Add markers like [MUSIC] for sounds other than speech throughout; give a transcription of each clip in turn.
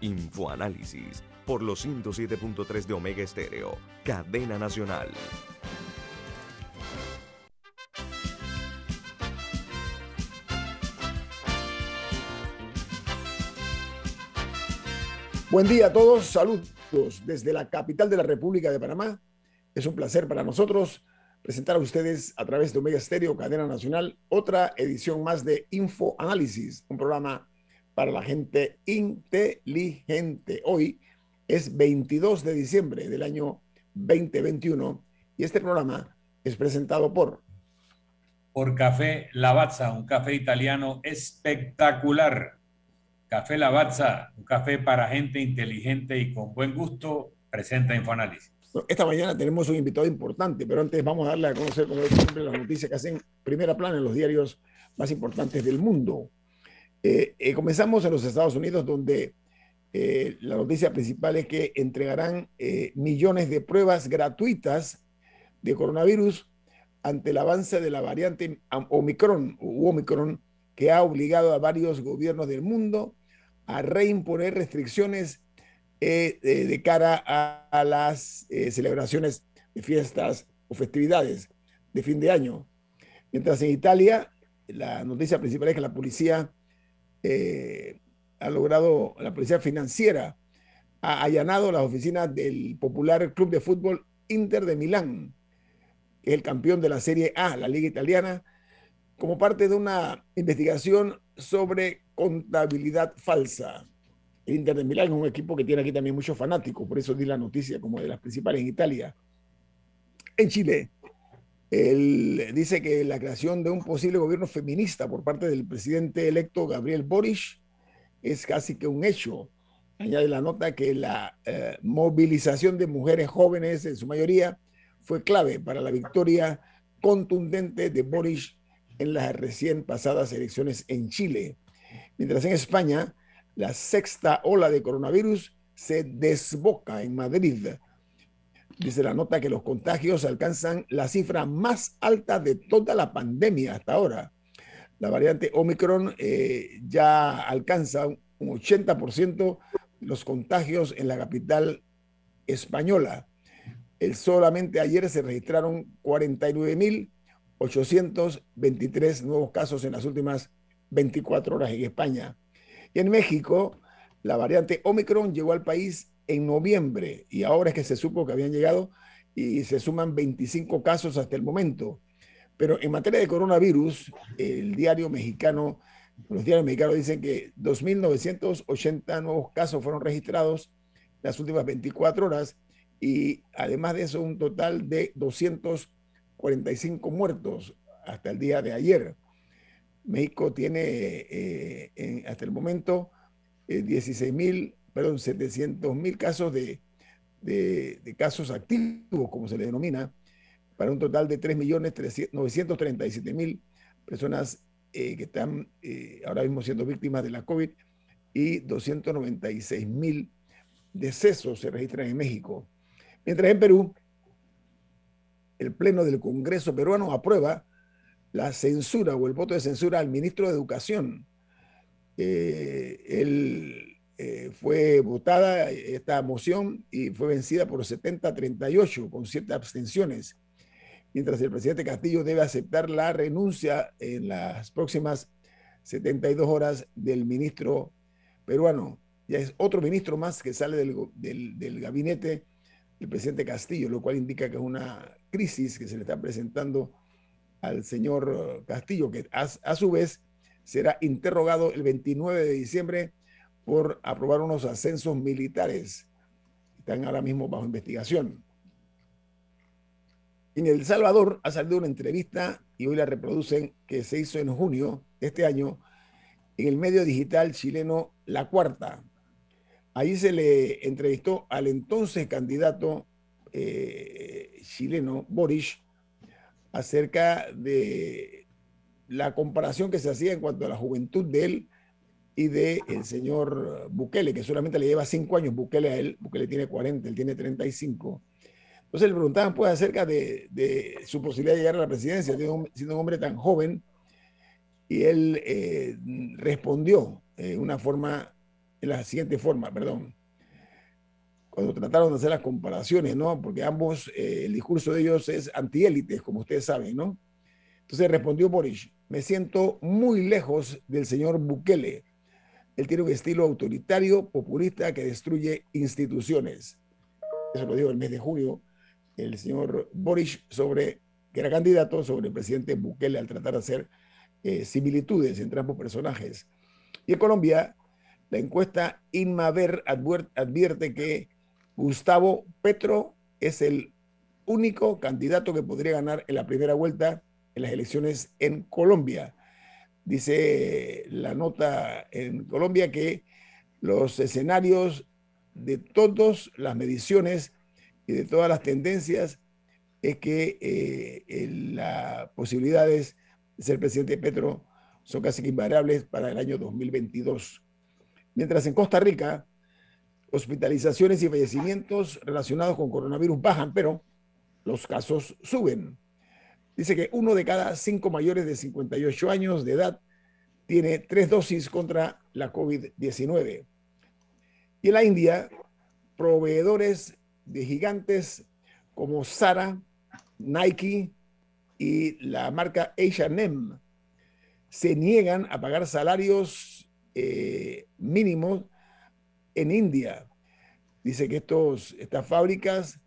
Infoanálisis por los 107.3 de Omega Estéreo, cadena nacional. Buen día a todos, saludos desde la capital de la República de Panamá. Es un placer para nosotros presentar a ustedes a través de Omega Estéreo, cadena nacional, otra edición más de Info Análisis, un programa para la gente inteligente. Hoy es 22 de diciembre del año 2021 y este programa es presentado por... Por Café Lavazza, un café italiano espectacular. Café Lavazza, un café para gente inteligente y con buen gusto, presenta Infoanálisis. Esta mañana tenemos un invitado importante, pero antes vamos a darle a conocer, como siempre, las noticias que hacen primera plana en los diarios más importantes del mundo. Eh, eh, comenzamos en los Estados Unidos, donde eh, la noticia principal es que entregarán millones de pruebas gratuitas de coronavirus ante el avance de la variante Omicron, Omicron, que ha obligado a varios gobiernos del mundo a reimponer restricciones de cara a, las celebraciones de fiestas o festividades de fin de año. Mientras en Italia, la noticia principal es que la policía eh, ha logrado, la policía financiera ha allanado las oficinas del popular club de fútbol Inter de Milán, que es el campeón de la Serie A, la liga italiana, como parte de una investigación sobre contabilidad falsa. El Inter de Milán es un equipo que tiene aquí también muchos fanáticos, por eso di la noticia como de las principales en Italia. En Chile, él dice que la creación de un posible gobierno feminista por parte del presidente electo Gabriel Boric es casi que un hecho. Añade la nota que la eh, movilización de mujeres jóvenes, en su mayoría, fue clave para la victoria contundente de Boric en las recién pasadas elecciones en Chile. Mientras en España, la sexta ola de coronavirus se desboca en Madrid dice la nota que los contagios alcanzan la cifra más alta de toda la pandemia hasta ahora. La variante Omicron eh, ya alcanza un 80% los contagios en la capital española. El, solamente ayer se registraron 49.823 nuevos casos en las últimas 24 horas en España. Y en México, la variante Omicron llegó al país en noviembre y ahora es que se supo que habían llegado y se suman 25 casos hasta el momento. Pero en materia de coronavirus, el diario mexicano, los diarios mexicanos dicen que 2.980 nuevos casos fueron registrados las últimas 24 horas y además de eso un total de 245 muertos hasta el día de ayer. México tiene eh, hasta el momento eh, 16.000 perdón, 700 mil casos de, casos activos, como se le denomina, para un total de 3.937.000 personas eh, que están eh, ahora mismo siendo víctimas de la COVID y 296.000 decesos se registran en México. Mientras en Perú, el Pleno del Congreso peruano aprueba la censura o el voto de censura al ministro de Educación. Eh, el eh, fue votada esta moción y fue vencida por 70 38 con siete abstenciones, mientras el presidente Castillo debe aceptar la renuncia en las próximas 72 horas del ministro peruano. Ya es otro ministro más que sale del, del, gabinete del presidente Castillo, lo cual indica que es una crisis que se le está presentando al señor Castillo, que a, a su vez será interrogado el 29 de diciembre por aprobar unos ascensos militares. Están ahora mismo bajo investigación. En El Salvador ha salido una entrevista y hoy la reproducen que se hizo en junio de este año en el medio digital chileno La Cuarta. Ahí se le entrevistó al entonces candidato eh, chileno, Boris, acerca de la comparación que se hacía en cuanto a la juventud de él y de el señor Bukele, que solamente le lleva cinco años Bukele a él, Bukele tiene 40, él tiene 35. Entonces le preguntaban pues acerca de, su posibilidad de llegar a la presidencia, siendo un, hombre tan joven, y él eh, respondió de una forma, en la siguiente forma, perdón, cuando trataron de hacer las comparaciones, ¿no? Porque ambos, eh, el discurso de ellos es antiélites, como ustedes saben, ¿no? Entonces respondió Boris, me siento muy lejos del señor Bukele. Él tiene un estilo autoritario, populista, que destruye instituciones. Eso lo dijo el mes de junio el señor Boris sobre, que era candidato, sobre el presidente Bukele al tratar de hacer eh, similitudes entre ambos personajes. Y en Colombia, la encuesta Inmaver advierte que Gustavo Petro es el único candidato que podría ganar en la primera vuelta en las elecciones en Colombia. Dice la nota en Colombia que los escenarios de todas las mediciones y de todas las tendencias es que eh, las posibilidades de ser presidente Petro son casi invariables para el año 2022. Mientras en Costa Rica, hospitalizaciones y fallecimientos relacionados con coronavirus bajan, pero los casos suben. Dice que uno de cada cinco mayores de 58 años de edad tiene tres dosis contra la COVID-19. Y en la India, proveedores de gigantes como Zara, Nike y la marca H&M se niegan a pagar salarios eh, mínimos en India. Dice que estos, estas fábricas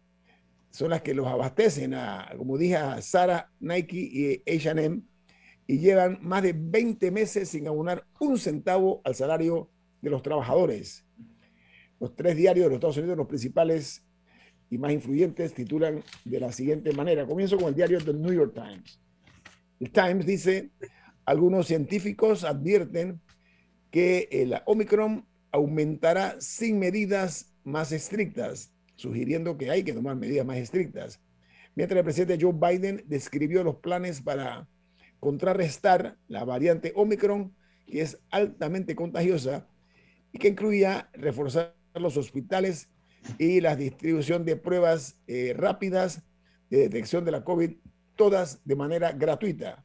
son las que los abastecen, a, como dije, a Zara, Nike y H&M, y llevan más de 20 meses sin abonar un centavo al salario de los trabajadores. Los tres diarios de los Estados Unidos, los principales y más influyentes, titulan de la siguiente manera. Comienzo con el diario The New York Times. El Times dice, algunos científicos advierten que el Omicron aumentará sin medidas más estrictas, sugiriendo que hay que tomar medidas más estrictas. Mientras el presidente Joe Biden describió los planes para contrarrestar la variante Omicron, que es altamente contagiosa y que incluía reforzar los hospitales y la distribución de pruebas eh, rápidas de detección de la COVID, todas de manera gratuita.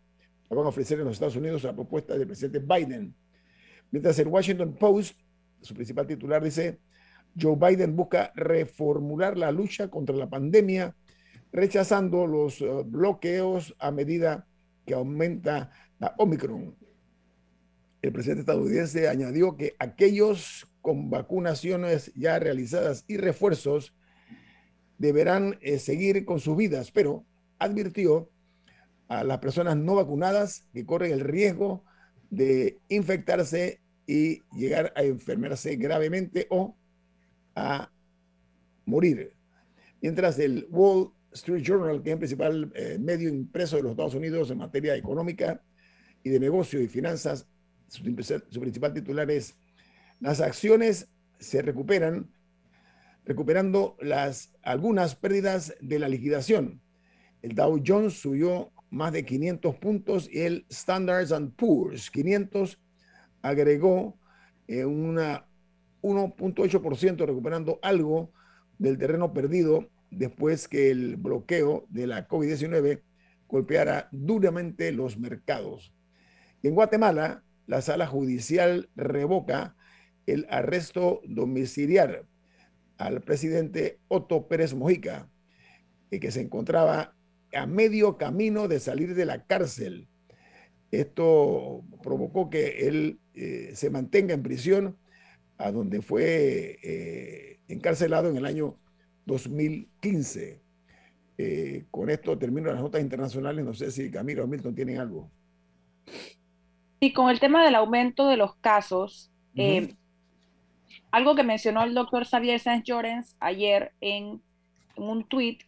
La van a ofrecer en los Estados Unidos a propuesta del presidente Biden. Mientras el Washington Post su principal titular dice, Joe Biden busca reformular la lucha contra la pandemia, rechazando los eh, bloqueos a medida que aumenta la Omicron. El presidente estadounidense añadió que aquellos con vacunaciones ya realizadas y refuerzos deberán eh, seguir con sus vidas, pero advirtió a las personas no vacunadas que corren el riesgo de infectarse y llegar a enfermarse gravemente o a morir. Mientras el Wall Street Journal, que es el principal eh, medio impreso de los Estados Unidos en materia económica y de negocio y finanzas, su, principal titular es, las acciones se recuperan, recuperando las, algunas pérdidas de la liquidación. El Dow Jones subió más de 500 puntos y el Standards and Poor's 500 agregó eh, una 1.8%, recuperando algo del terreno perdido después que el bloqueo de la COVID-19 golpeara duramente los mercados. en Guatemala, la sala judicial revoca el arresto domiciliar al presidente Otto Pérez Mojica, eh, que se encontraba a medio camino de salir de la cárcel. Esto provocó que él eh, se mantenga en prisión, a donde fue eh, encarcelado en el año 2015. Eh, con esto termino las notas internacionales. No sé si Camilo o Milton tienen algo. Y con el tema del aumento de los casos, algo que mencionó el doctor Xavier Sánchez Llorens ayer en, un tuit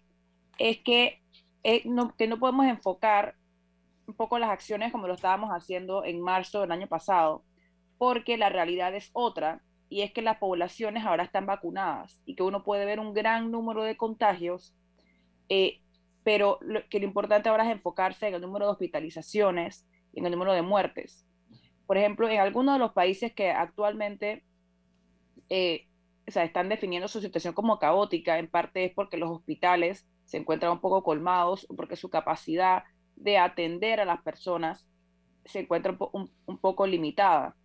es que, no, que no podemos enfocar un poco las acciones como lo estábamos haciendo en marzo del año pasado, porque la realidad es otra y es que las poblaciones ahora están vacunadas y que uno puede ver un gran número de contagios, eh, pero que lo importante ahora es enfocarse en el número de hospitalizaciones y en el número de muertes. Por ejemplo, en algunos de los países que actualmente eh, o sea, están definiendo su situación como caótica, en parte es porque los hospitales se encuentran un poco colmados, porque su capacidad de atender a las personas se encuentra un poco limitada.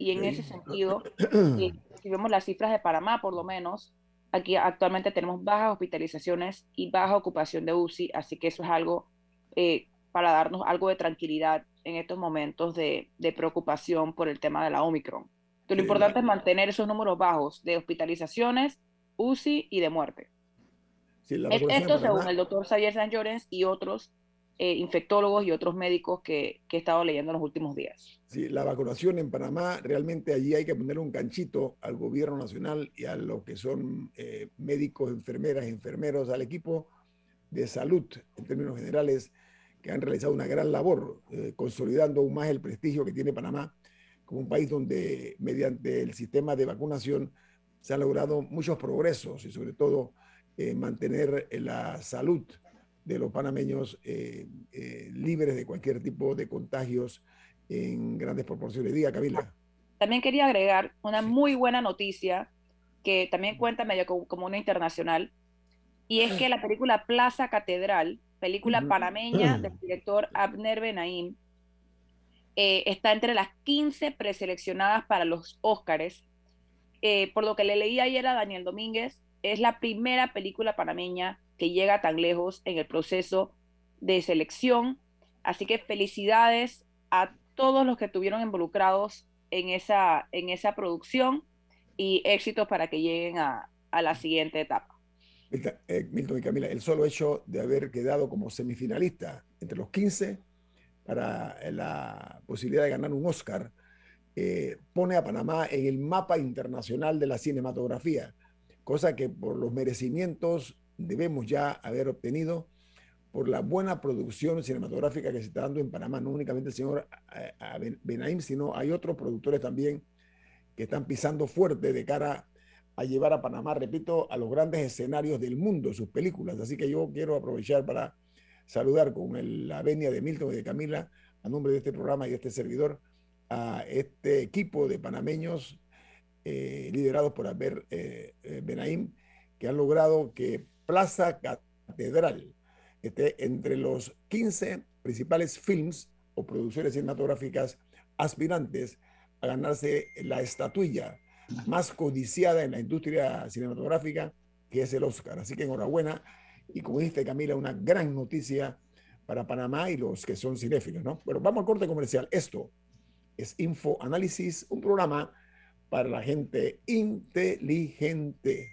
Y en ese sentido, si, vemos las cifras de Panamá, por lo menos, aquí actualmente tenemos bajas hospitalizaciones y baja ocupación de UCI, así que eso es algo eh, para darnos algo de tranquilidad en estos momentos de, de preocupación por el tema de la Omicron. Entonces, lo importante es mantener esos números bajos de hospitalizaciones, UCI y de muerte. Esto según el doctor Xavier San Llorens y otros eh, infectólogos y otros médicos que, que, he estado leyendo en los últimos días. Sí, la vacunación en Panamá, realmente allí hay que poner un canchito al gobierno nacional y a lo que son eh, médicos, enfermeras, enfermeros, al equipo de salud en términos generales, que han realizado una gran labor, eh, consolidando aún más el prestigio que tiene Panamá como un país donde mediante el sistema de vacunación se han logrado muchos progresos y sobre todo mantener la salud de los panameños eh, eh, libres de cualquier tipo de contagios en grandes proporciones. Diga, Camila. También quería agregar una muy buena noticia que también cuenta medio como una internacional, y es que [CLEARS THROAT] la película Plaza Catedral, película panameña [CLEARS THROAT] del director Abner Benaim, eh, está entre las 15 preseleccionadas para los Óscares. por lo que le leí ayer a Daniel Domínguez, es la primera película panameña que llega tan lejos en el proceso de selección. Así que felicidades a todos los que estuvieron involucrados en esa, en esa producción y éxitos para que lleguen a, la siguiente etapa. Eh, Milton y Camila, el solo hecho de haber quedado como semifinalista entre los 15 para la posibilidad de ganar un Oscar eh, pone a Panamá en el mapa internacional de la cinematografía, cosa que por los merecimientos debemos ya haber obtenido por la buena producción cinematográfica que se está dando en Panamá, no únicamente el señor eh, Benaim, sino hay otros productores también que están pisando fuerte de cara a llevar a Panamá, repito, a los grandes escenarios del mundo, sus películas. Así que yo quiero aprovechar para saludar con la venia de Milton y de Camila, a nombre de este programa y de este servidor, a este equipo de panameños eh, liderados por Albert eh, Benaim, que han logrado que Plaza Catedral, este, entre los 15 principales films o producciones cinematográficas aspirantes a ganarse la estatuilla más codiciada en la industria cinematográfica, que es el Oscar. Así que enhorabuena. Y como dijiste, Camila, una gran noticia para Panamá y los que son cinéfilos, ¿no? Bueno, vamos al corte comercial. Esto es Info Análisis, un programa para la gente inteligente.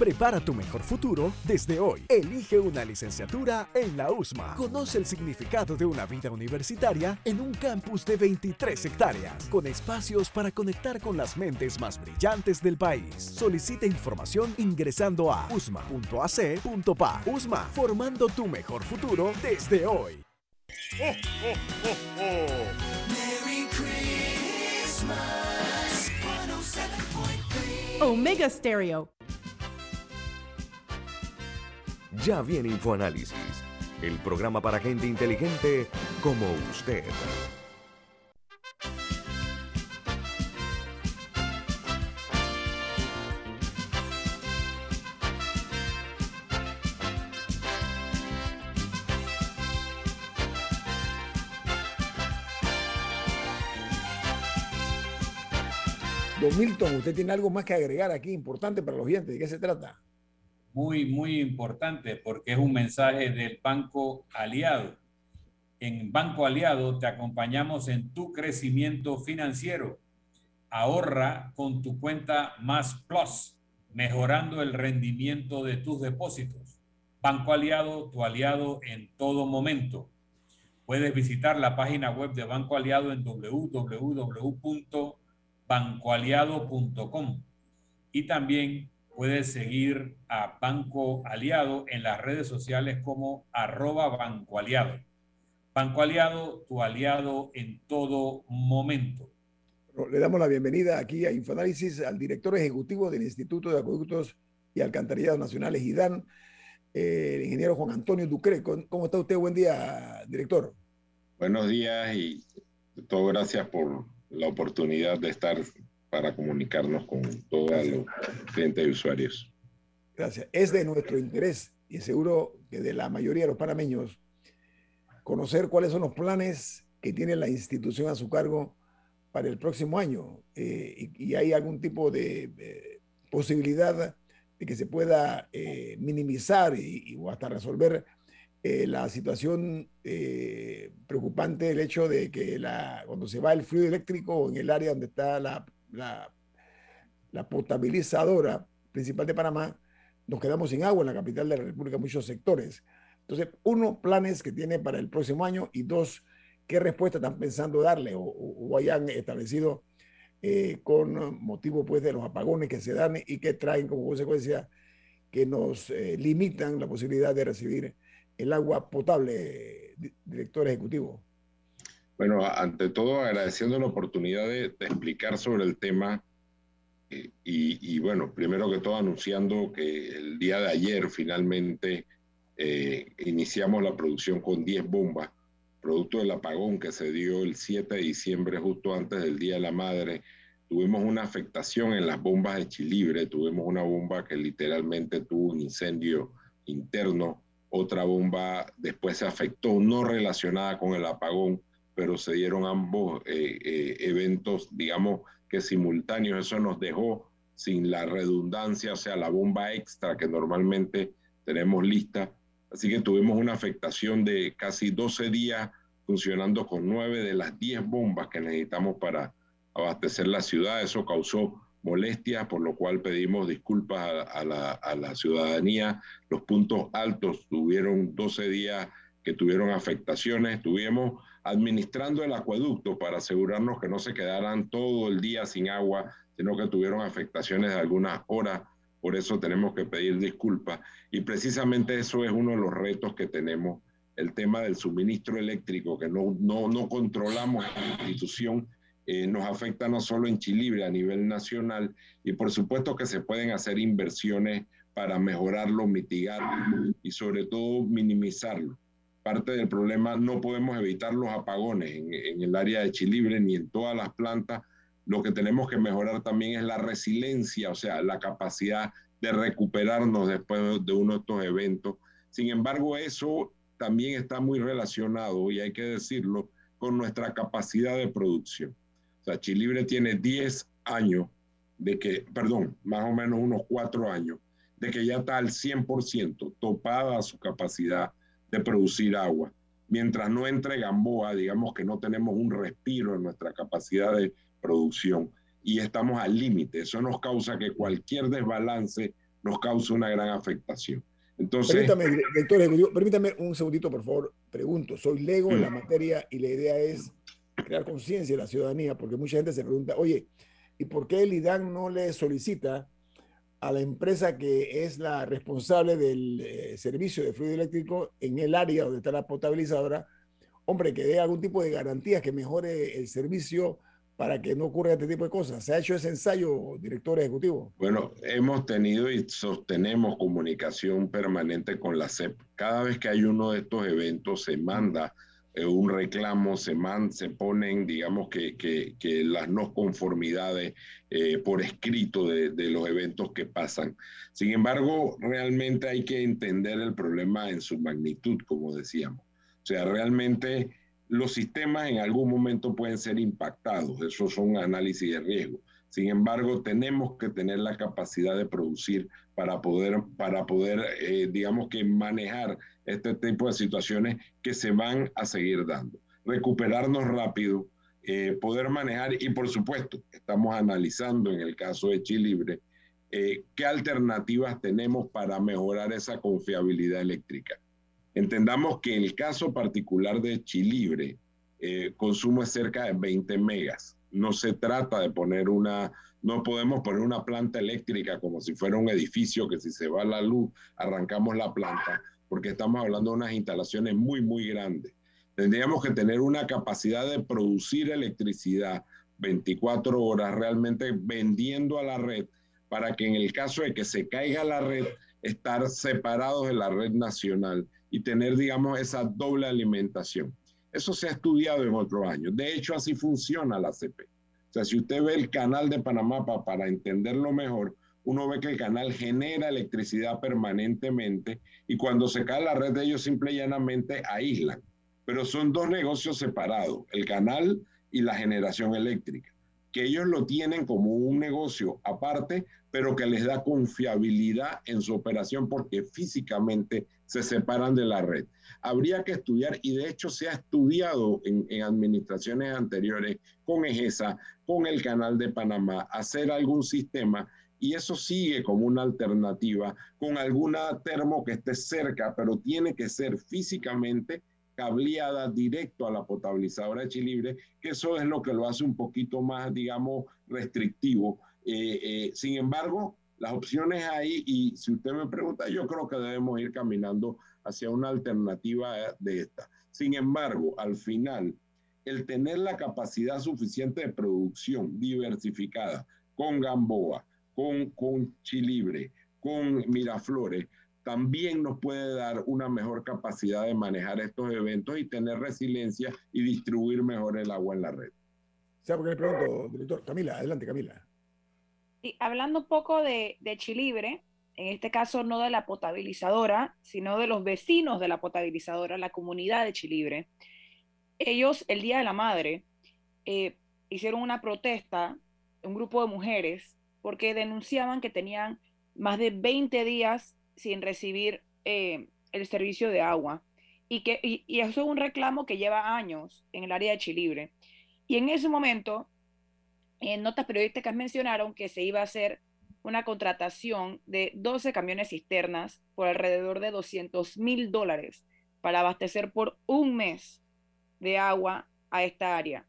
Prepara tu mejor futuro desde hoy. Elige una licenciatura en la USMA. Conoce el significado de una vida universitaria en un campus de 23 hectáreas, con espacios para conectar con las mentes más brillantes del país. Solicita información ingresando a usma.ac.pa. USMA, formando tu mejor futuro desde hoy. Omega Stereo. Ya viene InfoAnálisis, el programa para gente inteligente como usted. Don Milton, usted tiene algo más que agregar aquí importante para los oyentes. ¿De qué se trata? Muy, muy importante porque es un mensaje del Banco Aliado. En Banco Aliado te acompañamos en tu crecimiento financiero. Ahorra con tu cuenta Más Plus, mejorando el rendimiento de tus depósitos. Banco Aliado, tu aliado en todo momento. Puedes visitar la página web de Banco Aliado en www bancoaliado.com. Y también puedes seguir a Banco Aliado en las redes sociales como arroba Banco Aliado. Banco Aliado, tu aliado en todo momento. Le damos la bienvenida aquí a Infoanálisis al director ejecutivo del Instituto de Acueductos y Alcantarillados Nacionales, IDAN, eh, el ingeniero Juan Antonio Ducre. ¿Cómo está usted? Buen día, director. Buenos días y todo gracias por la oportunidad de estar para comunicarnos con todos los clientes y usuarios. Gracias. Es de nuestro interés y seguro que de la mayoría de los panameños conocer cuáles son los planes que tiene la institución a su cargo para el próximo año eh, y, hay algún tipo de posibilidad de que se pueda eh, minimizar y, o hasta resolver eh, la situación eh, preocupante, el hecho de que la, cuando se va el fluido eléctrico en el área donde está la, la, la, potabilizadora principal de Panamá, nos quedamos sin agua en la capital de la República muchos sectores. Entonces, uno, planes que tiene para el próximo año y dos, qué respuesta están pensando darle o, o hayan establecido eh, con motivo pues de los apagones que se dan y que traen como consecuencia que nos limitan la posibilidad de recibir el agua potable, director ejecutivo? Bueno, ante todo agradeciendo la oportunidad de, explicar sobre el tema eh, y, bueno, primero que todo anunciando que el día de ayer finalmente eh, iniciamos la producción con 10 bombas, producto del apagón que se dio el 7 de diciembre justo antes del Día de la Madre. Tuvimos una afectación en las bombas de Chilibre, tuvimos una bomba que literalmente tuvo un incendio interno otra bomba después se afectó, no relacionada con el apagón, pero se dieron ambos eh, eh, eventos, digamos que simultáneos. Eso nos dejó sin la redundancia, o sea, la bomba extra que normalmente tenemos lista. Así que tuvimos una afectación de casi 12 días funcionando con 9 de las 10 bombas que necesitamos para abastecer la ciudad. Eso causó molestias, por lo cual pedimos disculpas a, la, ciudadanía. Los puntos altos tuvieron 12 días que tuvieron afectaciones. Estuvimos administrando el acueducto para asegurarnos que no se quedaran todo el día sin agua, sino que tuvieron afectaciones de algunas horas. Por eso tenemos que pedir disculpas. Y precisamente eso es uno de los retos que tenemos, el tema del suministro eléctrico, que no, no, no controlamos la institución eh, nos afecta no solo en Chilibre, a nivel nacional, y por supuesto que se pueden hacer inversiones para mejorarlo, mitigarlo y sobre todo minimizarlo. Parte del problema, no podemos evitar los apagones en, el área de Chilibre ni en todas las plantas. Lo que tenemos que mejorar también es la resiliencia, o sea, la capacidad de recuperarnos después de uno de estos eventos. Sin embargo, eso también está muy relacionado, y hay que decirlo, con nuestra capacidad de producción. O sea, Chilibre tiene 10 años de que, perdón, más o menos unos 4 años, de que ya está al 100% topada su capacidad de producir agua. Mientras no entre Gamboa, digamos que no tenemos un respiro en nuestra capacidad de producción y estamos al límite. Eso nos causa que cualquier desbalance nos causa una gran afectación. Entonces, permítame, director ejecutivo, permítame un segundito, por favor. Pregunto, soy lego en la mm. materia y la idea es crear conciencia de la ciudadanía, porque mucha gente se pregunta, oye, ¿y por qué el IDAN no le solicita a la empresa que es la responsable del eh, servicio de fluido eléctrico en el área donde está la potabilizadora, hombre, que dé algún tipo de garantías que mejore el servicio para que no ocurra este tipo de cosas. ¿Se ha hecho ese ensayo, director ejecutivo? Bueno, hemos tenido y sostenemos comunicación permanente con la CEP. Cada vez que hay uno de estos eventos se manda eh, un reclamo, se, man, se ponen, digamos, que, que, que las no conformidades eh, por escrito de, de, los eventos que pasan. Sin embargo, realmente hay que entender el problema en su magnitud, como decíamos. O sea, realmente los sistemas en algún momento pueden ser impactados, esos son análisis de riesgo. Sin embargo, tenemos que tener la capacidad de producir para poder, para poder eh, digamos que manejar este tipo de situaciones que se van a seguir dando. Recuperarnos rápido, eh, poder manejar y por supuesto, estamos analizando en el caso de Chilibre eh, qué alternativas tenemos para mejorar esa confiabilidad eléctrica. Entendamos que el caso particular de Chilibre, eh, consumo es cerca de 20 megas no se trata de poner una, no podemos poner una planta eléctrica como si fuera un edificio que si se va la luz arrancamos la planta, porque estamos hablando de unas instalaciones muy, muy grandes. Tendríamos que tener una capacidad de producir electricidad 24 horas realmente vendiendo a la red para que en el caso de que se caiga la red, estar separados de la red nacional y tener, digamos, esa doble alimentación. Eso se ha estudiado en otros años. De hecho, así funciona la CP. O sea, si usted ve el canal de Panamá para entenderlo mejor, uno ve que el canal genera electricidad permanentemente y cuando se cae la red de ellos simple y llanamente aíslan. Pero son dos negocios separados, el canal y la generación eléctrica, que ellos lo tienen como un negocio aparte, pero que les da confiabilidad en su operación porque físicamente se separan de la red. Habría que estudiar, y de hecho se ha estudiado en, administraciones anteriores con EGESA, con el Canal de Panamá, hacer algún sistema y eso sigue como una alternativa con alguna termo que esté cerca, pero tiene que ser físicamente cableada directo a la potabilizadora de Chilibre, que eso es lo que lo hace un poquito más, digamos, restrictivo. Eh, eh, sin embargo, las opciones ahí y si usted me pregunta, yo creo que debemos ir caminando hacia una alternativa de esta. Sin embargo, al final, el tener la capacidad suficiente de producción diversificada con Gamboa, con, con Chilibre, con Miraflores, también nos puede dar una mejor capacidad de manejar estos eventos y tener resiliencia y distribuir mejor el agua en la red. ¿Sabe por qué le pregunto, director? Camila, adelante, Camila. Y hablando un poco de, de Chilibre, en este caso no de la potabilizadora, sino de los vecinos de la potabilizadora, la comunidad de Chilibre, ellos el Día de la Madre eh, hicieron una protesta, un grupo de mujeres, porque denunciaban que tenían más de 20 días sin recibir eh, el servicio de agua. Y, que, y eso es un reclamo que lleva años en el área de Chilibre. Y en ese momento en notas periodísticas mencionaron que se iba a hacer una contratación de 12 camiones cisternas por alrededor de 200 mil dólares para abastecer por un mes de agua a esta área.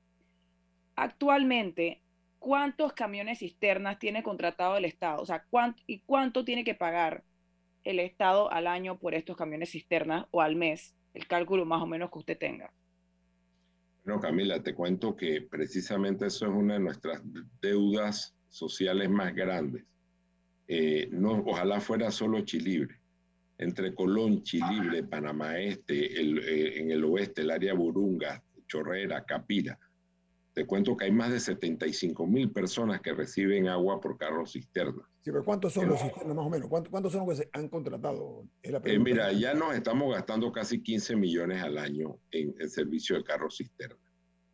Actualmente, ¿cuántos camiones cisternas tiene contratado el Estado? O sea, ¿cuánto, ¿y cuánto tiene que pagar el Estado al año por estos camiones cisternas o al mes? El cálculo más o menos que usted tenga. No, Camila, te cuento que precisamente eso es una de nuestras deudas sociales más grandes. Eh, no, ojalá fuera solo Chilibre. Entre Colón, Chilibre, Panamá Este, eh, en el oeste, el área Burunga, Chorrera, Capira. Te cuento que hay más de 75 mil personas que reciben agua por carros cisternas. Sí, pero ¿cuántos son los cisternas más o menos? ¿Cuántos, son los que se han contratado? Eh, mira, ya nos estamos gastando casi 15 millones al año en el servicio de carros cisternas,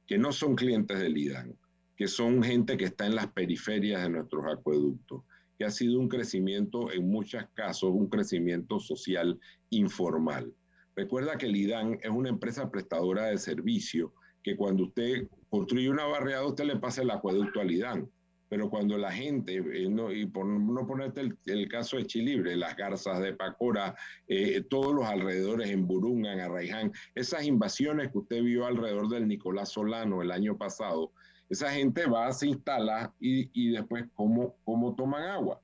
que no son clientes del IDAN, que son gente que está en las periferias de nuestros acueductos, que ha sido un crecimiento, en muchos casos, un crecimiento social informal. Recuerda que el IDAN es una empresa prestadora de servicio que cuando usted construye una barriada, usted le pasa el acueducto al IDAN pero cuando la gente, eh, no, y por no ponerte el, caso de Chilibre, las garzas de Pacora, eh, todos los alrededores en Burunga, en Arraiján, esas invasiones que usted vio alrededor del Nicolás Solano el año pasado, esa gente va, se instala y, y después ¿cómo, cómo toman agua.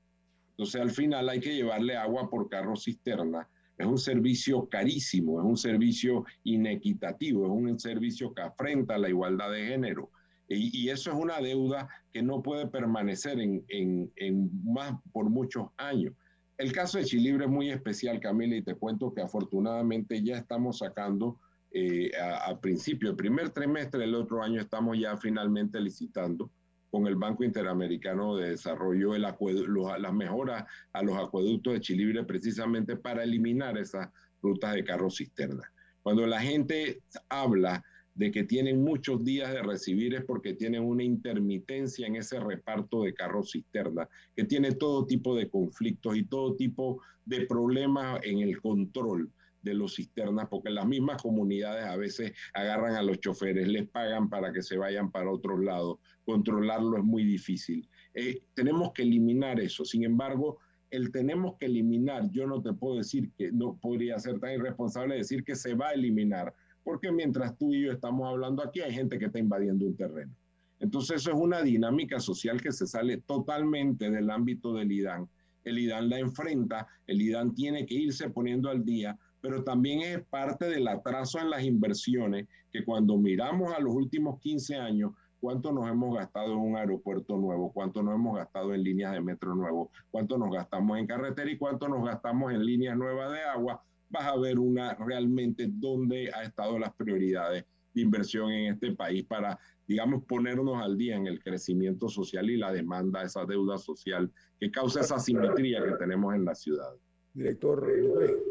Entonces al final hay que llevarle agua por carro cisterna. Es un servicio carísimo, es un servicio inequitativo, es un servicio que afrenta la igualdad de género. Y, eso es una deuda que no puede permanecer en, en, más por muchos años. El caso de Chilibre es muy especial, Camila, y te cuento que afortunadamente ya estamos sacando eh, a, principio, el primer trimestre del otro año, estamos ya finalmente licitando con el Banco Interamericano de Desarrollo el las mejoras a los acueductos de Chilibre precisamente para eliminar esas rutas de carros cisterna. Cuando la gente habla de que tienen muchos días de recibir es porque tienen una intermitencia en ese reparto de carros cisterna, que tiene todo tipo de conflictos y todo tipo de problemas en el control de los cisternas, porque las mismas comunidades a veces agarran a los choferes, les pagan para que se vayan para otros lados, controlarlo es muy difícil. Eh, tenemos que eliminar eso, sin embargo, el tenemos que eliminar, yo no te puedo decir que no podría ser tan irresponsable decir que se va a eliminar, porque mientras tú y yo estamos hablando aquí, hay gente que está invadiendo un terreno. Entonces, eso es una dinámica social que se sale totalmente del ámbito del IDAN. El IDAN la enfrenta, el IDAN tiene que irse poniendo al día, pero también es parte del atraso en las inversiones, que cuando miramos a los últimos 15 años, cuánto nos hemos gastado en un aeropuerto nuevo, cuánto nos hemos gastado en líneas de metro nuevo, cuánto nos gastamos en carretera y cuánto nos gastamos en líneas nuevas de agua, vas a ver una realmente dónde ha estado las prioridades de inversión en este país para, digamos, ponernos al día en el crecimiento social y la demanda, esa deuda social que causa esa simetría que tenemos en la ciudad. Director,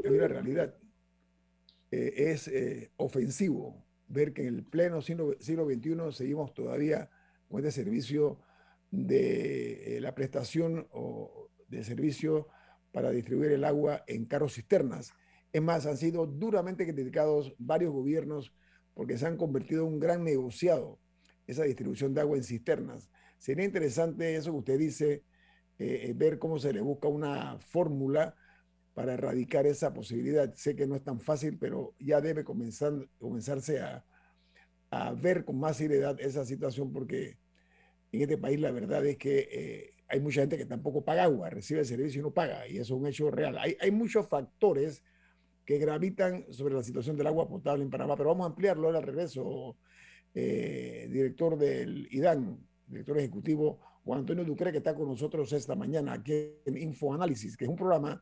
hay una realidad. Eh, es eh, ofensivo ver que en el pleno siglo, siglo XXI seguimos todavía con este servicio de eh, la prestación o de servicio para distribuir el agua en carros cisternas es más, han sido duramente criticados varios gobiernos porque se han convertido en un gran negociado esa distribución de agua en cisternas. Sería interesante eso que usted dice, eh, eh, ver cómo se le busca una fórmula para erradicar esa posibilidad. Sé que no es tan fácil, pero ya debe comenzar, comenzarse a, ver con más seriedad esa situación porque en este país la verdad es que eh, hay mucha gente que tampoco paga agua, recibe el servicio y no paga, y eso es un hecho real. Hay, hay muchos factores que gravitan sobre la situación del agua potable en Panamá. Pero vamos a ampliarlo al regreso. Eh, director del IDAN, director ejecutivo Juan Antonio Ducre, que está con nosotros esta mañana aquí en Infoanálisis, que es un programa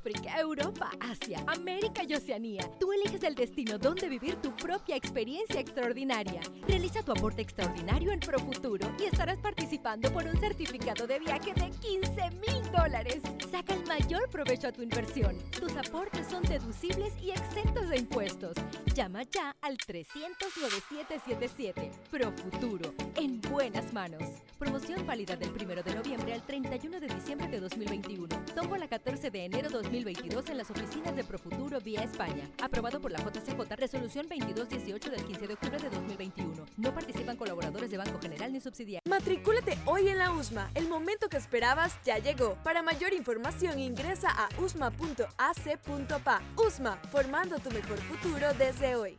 África, Europa, Asia, América y Oceanía. Tú eliges el destino donde vivir tu propia experiencia extraordinaria. Realiza tu aporte extraordinario en Profuturo y estarás participando por un certificado de viaje de 15 mil dólares. Saca el mayor provecho a tu inversión. Tus aportes son deducibles y exentos de impuestos. Llama ya al 300-9777. Profuturo, en buenas manos. Promoción válida del 1 de noviembre al 31 de diciembre de 2021. Tomo la 14 de enero 2022 en las oficinas de Profuturo vía España. Aprobado por la JCJ, resolución 2218 del 15 de octubre de 2021. No participan colaboradores de Banco General ni subsidiarios. Matricúlate hoy en la USMA. El momento que esperabas ya llegó. Para mayor información ingresa a usma.ac.pa. USMA, formando tu mejor futuro desde hoy.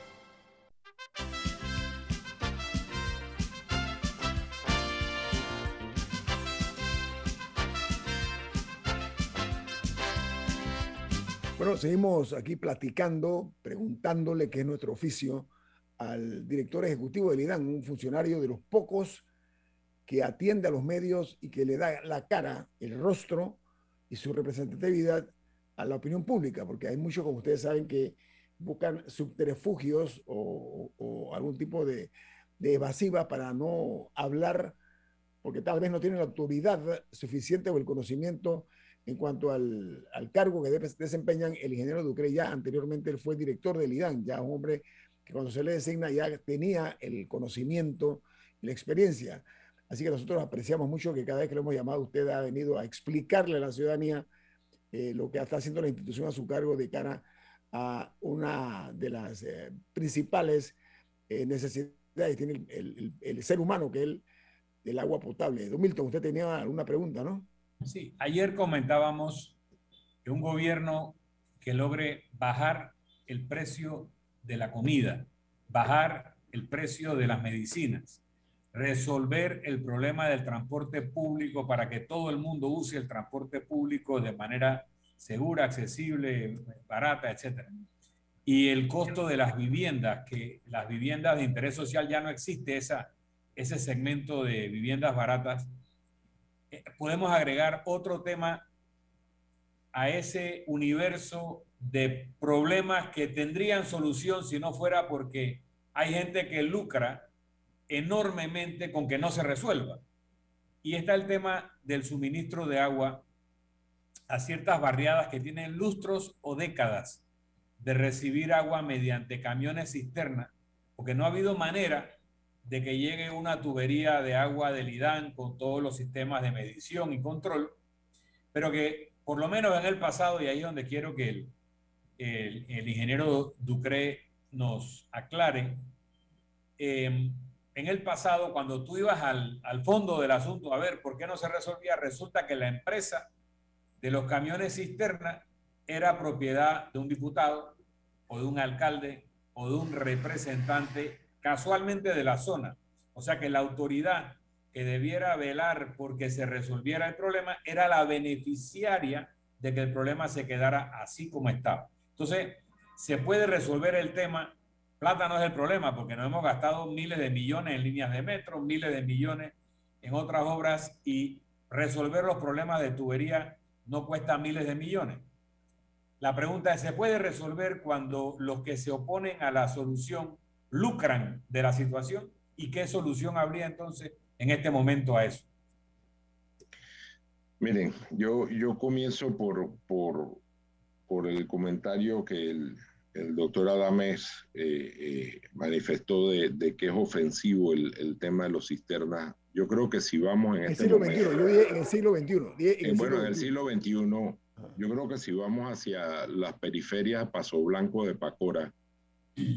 Bueno, seguimos aquí platicando, preguntándole qué es nuestro oficio al director ejecutivo del IDAN, un funcionario de los pocos que atiende a los medios y que le da la cara, el rostro y su representatividad a la opinión pública, porque hay muchos, como ustedes saben, que buscan subterfugios o, algún tipo de, evasiva para no hablar, porque tal vez no tienen la autoridad suficiente o el conocimiento en cuanto al, cargo que desempeñan el ingeniero Ducre. Ya anteriormente él fue director del IDAN, ya un hombre que cuando se le designa ya tenía el conocimiento y la experiencia. Así que nosotros apreciamos mucho que cada vez que lo hemos llamado, usted ha venido a explicarle a la ciudadanía eh, lo que está haciendo la institución a su cargo de cara a una de las eh, principales eh, necesidades que tiene el, el, ser humano, que es el, el agua potable. Don Milton, usted tenía alguna pregunta, ¿no? Sí, ayer comentábamos que un gobierno que logre bajar el precio de la comida, bajar el precio de las medicinas, resolver el problema del transporte público para que todo el mundo use el transporte público de manera segura, accesible, barata, etc. Y el costo de las viviendas, que las viviendas de interés social ya no existe esa, ese segmento de viviendas baratas podemos agregar otro tema a ese universo de problemas que tendrían solución si no fuera porque hay gente que lucra enormemente con que no se resuelva. Y está el tema del suministro de agua a ciertas barriadas que tienen lustros o décadas de recibir agua mediante camiones cisterna, porque no ha habido manera de que llegue una tubería de agua del IDAN con todos los sistemas de medición y control, pero que por lo menos en el pasado, y ahí es donde quiero que el, el, ingeniero Ducre nos aclare, em, en el pasado, cuando tú ibas al, al fondo del asunto a ver por qué no se resolvía, resulta que la empresa de los camiones cisterna era propiedad de un diputado o de un alcalde o de un representante casualmente de la zona. O sea que la autoridad que debiera velar porque se resolviera el problema era la beneficiaria de que el problema se quedara así como estaba. Entonces, se puede resolver el tema. Plata no es el problema porque nos hemos gastado miles de millones en líneas de metro, miles de millones en otras obras y resolver los problemas de tubería no cuesta miles de millones. La pregunta es, ¿se puede resolver cuando los que se oponen a la solución lucran de la situación y qué solución habría entonces en este momento a eso. Miren, yo, yo comienzo por, por, por el comentario que el, el doctor Adames eh, eh, manifestó de, de, que es ofensivo el, el, tema de los cisternas. Yo creo que si vamos en, el este siglo momento, XXI, yo dije en el siglo XXI. En el bueno, en el siglo XXI, yo creo que si vamos hacia las periferias Paso Blanco de Pacora,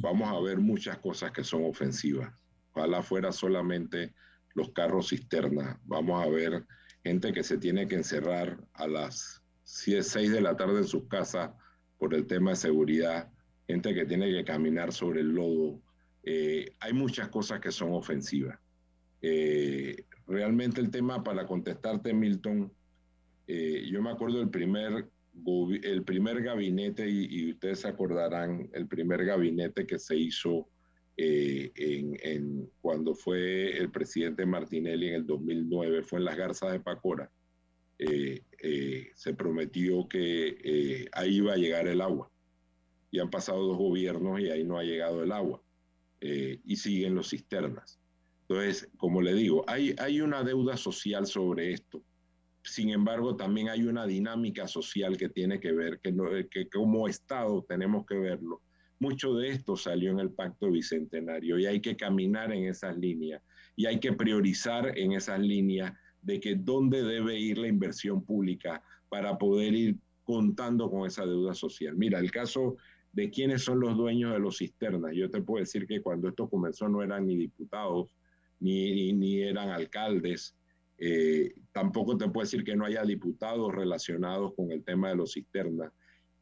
vamos a ver muchas cosas que son ofensivas. Ojalá fuera solamente los carros cisterna. Vamos a ver gente que se tiene que encerrar a las 6 de la tarde en sus casas por el tema de seguridad, gente que tiene que caminar sobre el lodo. Eh, hay muchas cosas que son ofensivas. Eh, realmente el tema, para contestarte, Milton, eh, yo me acuerdo del primer el primer gabinete, y, ustedes se acordarán, el primer gabinete que se hizo eh, cuando fue el presidente Martinelli en el 2009, fue en las Garzas de Pacora. Eh, eh, se prometió que ahí iba a llegar el agua. Y han pasado dos gobiernos y ahí no ha llegado el agua. y siguen los cisternas. Entonces, como le digo, hay, hay una deuda social sobre esto sin embargo, también hay una dinámica social que tiene que ver, que, como Estado tenemos que verlo. Mucho de esto salió en el Pacto Bicentenario y hay que caminar en esas líneas y hay que priorizar en esas líneas de que dónde debe ir la inversión pública para poder ir contando con esa deuda social. Mira, el caso de quiénes son los dueños de los cisternas. Yo te puedo decir que cuando esto comenzó no eran ni diputados, ni, ni eran alcaldes, eh, tampoco te puedo decir que no haya diputados relacionados con el tema de los cisternas.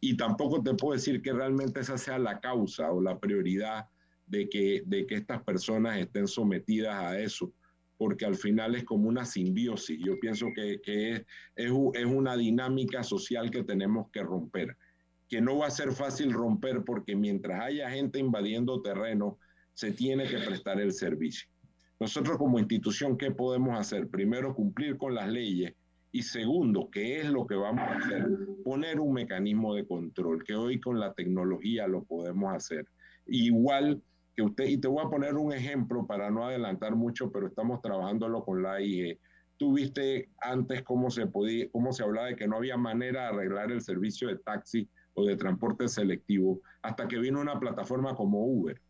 y tampoco te puedo decir que realmente esa sea la causa o la prioridad de que, de que estas personas estén sometidas a eso, porque al final es como una simbiosis. Yo pienso que, es, es una dinámica social que tenemos que romper, que no va a ser fácil romper porque mientras haya gente invadiendo terreno, se tiene que prestar el servicio. Nosotros como institución, ¿qué podemos hacer? Primero, cumplir con las leyes y segundo, ¿qué es lo que vamos a hacer? Poner un mecanismo de control, que hoy con la tecnología lo podemos hacer. Igual que usted, y te voy a poner un ejemplo para no adelantar mucho, pero estamos trabajándolo con la AIG. Tú viste antes cómo se podía, cómo se hablaba de que no había manera de arreglar el servicio de taxi o de transporte selectivo hasta que vino una plataforma como Uber.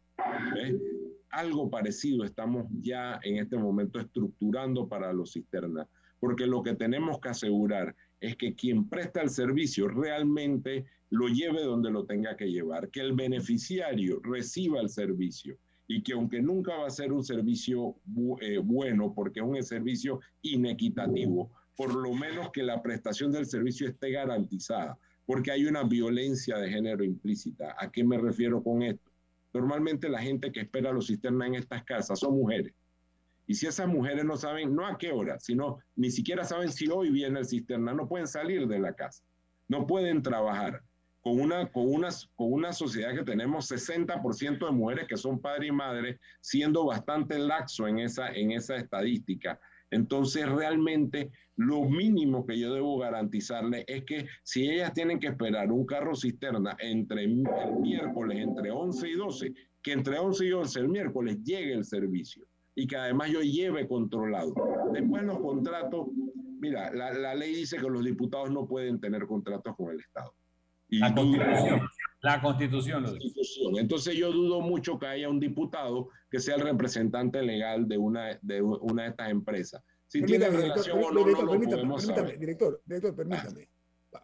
¿ves? Algo parecido estamos ya en este momento estructurando para los cisternas, porque lo que tenemos que asegurar es que quien presta el servicio realmente lo lleve donde lo tenga que llevar, que el beneficiario reciba el servicio y que aunque nunca va a ser un servicio eh, bueno, porque es un servicio inequitativo, por lo menos que la prestación del servicio esté garantizada, porque hay una violencia de género implícita. ¿A qué me refiero con esto? Normalmente la gente que espera los cisternas en estas casas son mujeres. Y si esas mujeres no saben, no a qué hora, sino ni siquiera saben si hoy viene el cisterna, no pueden salir de la casa, no pueden trabajar. Con una, con una, con una sociedad que tenemos 60% de mujeres que son padre y madre, siendo bastante laxo en esa, en esa estadística. Entonces, realmente lo mínimo que yo debo garantizarle es que si ellas tienen que esperar un carro cisterna entre el miércoles, entre 11 y 12, que entre 11 y 11 el miércoles llegue el servicio y que además yo lleve controlado. Después los contratos, mira, la, la ley dice que los diputados no pueden tener contratos con el Estado. Y la. La constitución dice. Constitución. Entonces yo dudo mucho que haya un diputado que sea el representante legal de una de una de estas empresas. Si tiene Permítame, relación director, o no, no director, lo permítame, podemos permítame, saber. director, director, permítame.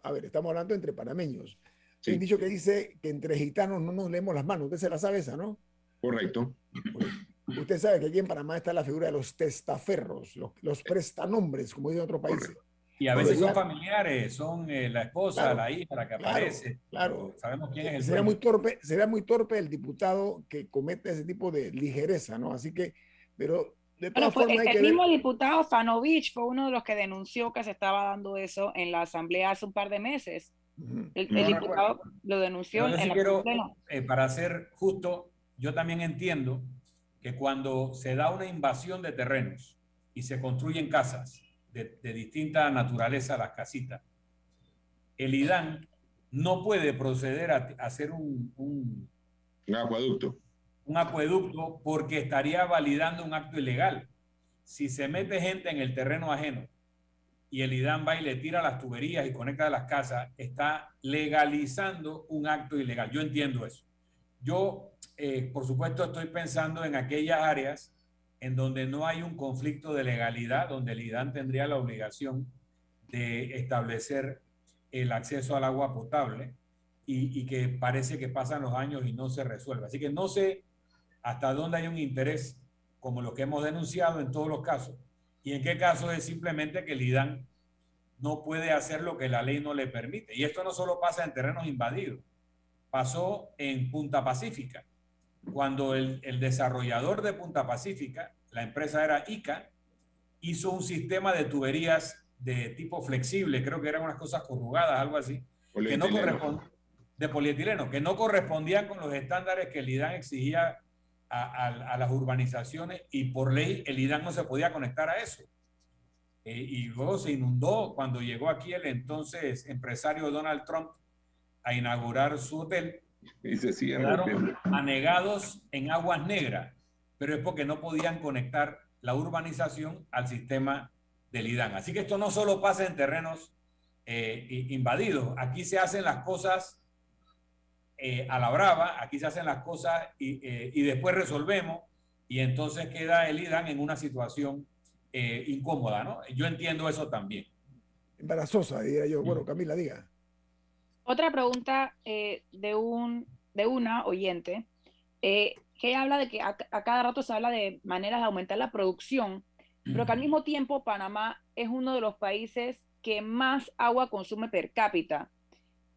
A ver, estamos hablando entre panameños. Sí. Un dicho que dice que entre gitanos no nos leemos las manos. Usted se la sabe esa, ¿no? Correcto. Usted sabe que aquí en Panamá está la figura de los testaferros, los, los prestanombres, como dicen en otros países. Y a veces son familiares, son eh, la esposa, Claro, la hija, la que claro, aparece. claro. Sabemos quién es el Será dueño. muy torpe, será muy torpe el diputado que cometa ese tipo de ligereza, ¿no? Así que, pero de Bueno, todas fue- formas hay el que ver. mismo diputado Fanovich fue uno de los que denunció que se estaba dando eso en la asamblea hace un par de meses. El, No el me diputado lo denunció Pero yo en sí la quiero, plena. eh, para ser justo, yo también entiendo que cuando se da una invasión de terrenos y se construyen casas de, de distinta naturaleza, las casitas, el IDAN no puede proceder a, a hacer un, un- Un acueducto. un acueducto porque estaría validando un acto ilegal. Si se mete gente en el terreno ajeno y el IDAN va y le tira las tuberías y conecta las casas, está legalizando un acto ilegal. Yo entiendo eso. Yo, eh, por supuesto, estoy pensando en aquellas áreas en donde no hay un conflicto de legalidad, donde el IDAN tendría la obligación de establecer el acceso al agua potable y, que parece que pasan los años y no se resuelve. Así que no sé hasta dónde hay un interés como lo que hemos denunciado en todos los casos y en qué caso es simplemente que el IDAN no puede hacer lo que la ley no le permite. Y esto no solo pasa en terrenos invadidos, pasó en Punta Pacífica, cuando el, el desarrollador de Punta Pacífica, la empresa era ICA, hizo un sistema de tuberías de tipo flexible, creo que eran unas cosas corrugadas, algo así, que no de polietileno, que no correspondían con los estándares que el IDAN exigía a, a- a las urbanizaciones y por ley el IDAN no se podía conectar a eso. Eh, y luego se inundó cuando llegó aquí el entonces empresario Donald Trump a inaugurar su hotel. [LAUGHS] Y se siguen Quedaron anegados en aguas negras, pero es porque no podían conectar la urbanización al sistema del IDAN. Así que esto no solo pasa en terrenos eh, invadidos, aquí se hacen las cosas eh, a la brava, aquí se hacen las cosas y, eh, y después resolvemos y entonces queda el IDAN en una situación eh, incómoda, ¿no? Yo entiendo eso también. Embarazosa, diría yo. Bueno, Camila, diga. Otra pregunta eh, de, un, de una oyente, eh, que habla de que a, a cada rato se habla de maneras de aumentar la producción, pero que al mismo tiempo Panamá es uno de los países que más agua consume per cápita.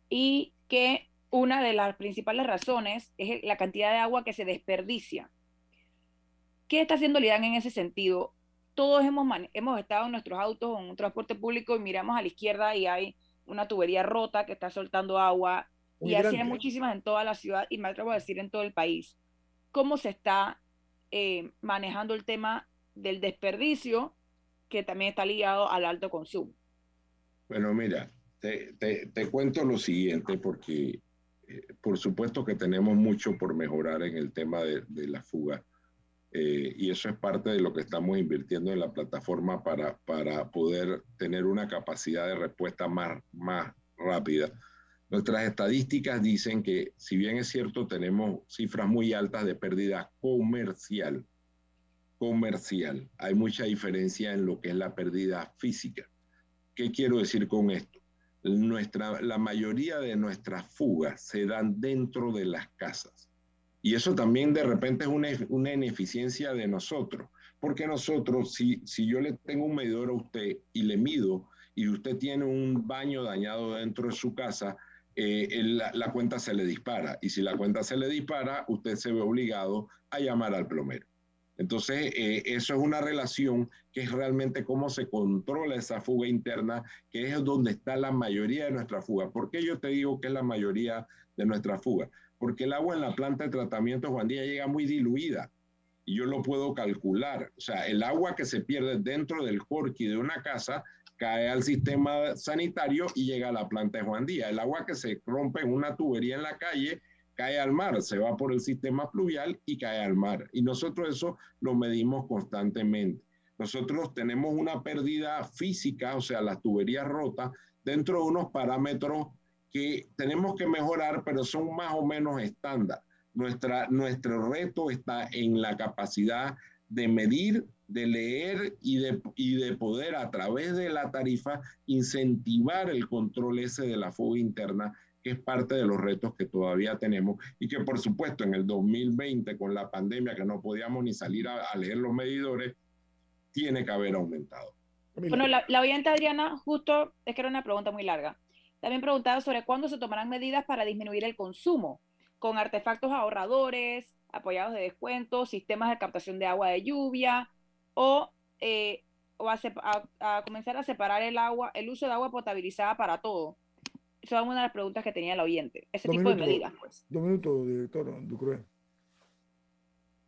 y que una de las principales razones es la cantidad de agua que se desperdicia. ¿Qué está haciendo LIDAN en ese sentido? Todos hemos, hemos estado en nuestros autos o en un transporte público y miramos a la izquierda y hay una tubería rota que está soltando agua y así hay muchísimas en toda la ciudad y me atrevo a decir en todo el país. ¿Cómo se está eh, manejando el tema del desperdicio que también está ligado al alto consumo? Bueno, mira, te, te cuento lo siguiente porque por supuesto que tenemos mucho por mejorar en el tema de, la fuga. Eh, y eso es parte de lo que estamos invirtiendo en la plataforma para, para poder tener una capacidad de respuesta más, más rápida. Nuestras estadísticas dicen que, si bien es cierto, tenemos cifras muy altas de pérdida comercial, comercial, hay mucha diferencia en lo que es la pérdida física. ¿Qué quiero decir con esto? nuestra, la mayoría de nuestras fugas se dan dentro de las casas. Y eso también de repente es una, una ineficiencia de nosotros, porque nosotros, si, si yo le tengo un medidor a usted y le mido y usted tiene un baño dañado dentro de su casa, eh, la, cuenta se le dispara. Y si la cuenta se le dispara, usted se ve obligado a llamar al plomero. Entonces, eh, eso es una relación que es realmente cómo se controla esa fuga interna, que es donde está la mayoría de nuestra fuga. ¿Por qué yo te digo que es la mayoría de nuestra fuga? Porque el agua en la planta de tratamiento Juan Díaz llega muy diluida y yo lo puedo calcular. O sea, el agua que se pierde dentro del corqui de una casa cae al sistema sanitario y llega a la planta de Juan Díaz. El agua que se rompe en una tubería en la calle cae al mar, se va por el sistema pluvial y cae al mar. Y nosotros eso lo medimos constantemente. Nosotros tenemos una pérdida física, o sea, las tuberías rotas, dentro de unos parámetros que tenemos que mejorar, pero son más o menos estándar. Nuestra, nuestro reto está en la capacidad de medir, de leer y de, y de poder a través de la tarifa incentivar el control ese de la fuga interna que es parte de los retos que todavía tenemos y que por supuesto en el 2020 con la pandemia que no podíamos ni salir a, leer los medidores, tiene que haber aumentado. Bueno, la, la, oyente Adriana, justo es que era una pregunta muy larga. También preguntaba sobre cuándo se tomarán medidas para disminuir el consumo, con artefactos ahorradores, apoyados de descuentos, sistemas de captación de agua de lluvia o, eh, o a, a, comenzar a separar el agua, el uso de agua potabilizada para todo esa es una de las preguntas que tenía el oyente. Ese tipo de medidas, pues. Dos minutos, director Ducrué.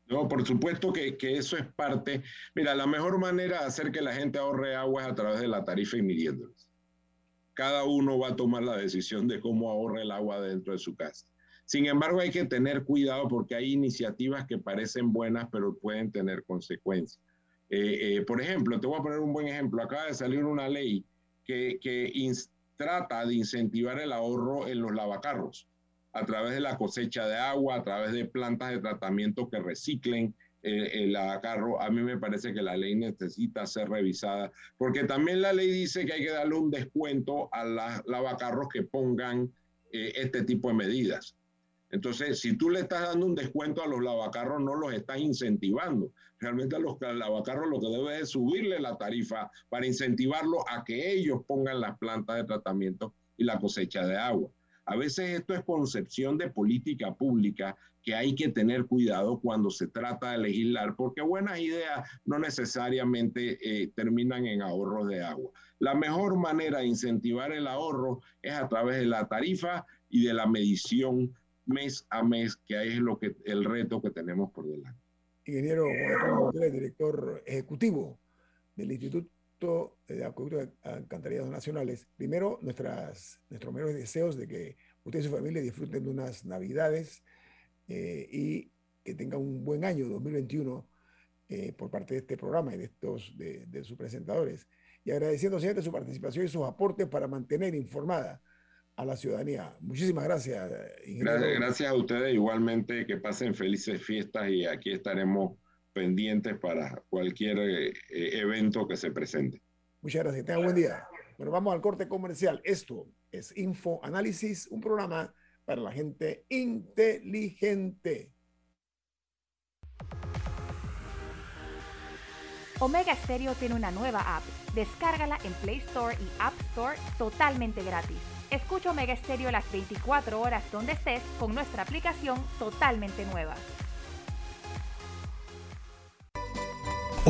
No, por supuesto que, que, eso es parte. Mira, la mejor manera de hacer que la gente ahorre agua es a través de la tarifa y midiéndolas. Cada uno va a tomar la decisión de cómo ahorra el agua dentro de su casa. Sin embargo, hay que tener cuidado porque hay iniciativas que parecen buenas, pero pueden tener consecuencias. Eh, eh, por ejemplo, te voy a poner un buen ejemplo. Acaba de salir una ley que, trata de incentivar el ahorro en los lavacarros a través de la cosecha de agua, a través de plantas de tratamiento que reciclen el lavacarro. A mí me parece que la ley necesita ser revisada, porque también la ley dice que hay que darle un descuento a los lavacarros que pongan eh, este tipo de medidas. Entonces, si tú le estás dando un descuento a los lavacarros, no los estás incentivando. Realmente a los lavacarros lo que debe es subirle la tarifa para incentivarlos a que ellos pongan las plantas de tratamiento y la cosecha de agua. A veces esto es concepción de política pública que hay que tener cuidado cuando se trata de legislar, porque buenas ideas no necesariamente eh, terminan en ahorros de agua. La mejor manera de incentivar el ahorro es a través de la tarifa y de la medición mes a mes, que ahí es lo que, el reto que tenemos por delante. Ingeniero director ejecutivo del Instituto de Acueducto de Alcantarillado Nacionales. Primero, nuestras, nuestros mejores deseos de que usted y su familia disfruten de unas navidades eh, y que tengan un buen año 2021 eh, por parte de este programa y de, estos, de, de sus presentadores. Y agradeciendo siempre su participación y sus aportes para mantener informada a la ciudadanía. Muchísimas gracias, gracias. Gracias a ustedes igualmente, que pasen felices fiestas y aquí estaremos pendientes para cualquier eh, evento que se presente. Muchas gracias, tengan buen día. Bueno, vamos al corte comercial. Esto es Info Análisis, un programa para la gente inteligente. Omega Stereo tiene una nueva app. Descárgala en Play Store y App Store totalmente gratis. Escucha Omega Stereo las 24 horas donde estés con nuestra aplicación totalmente nueva.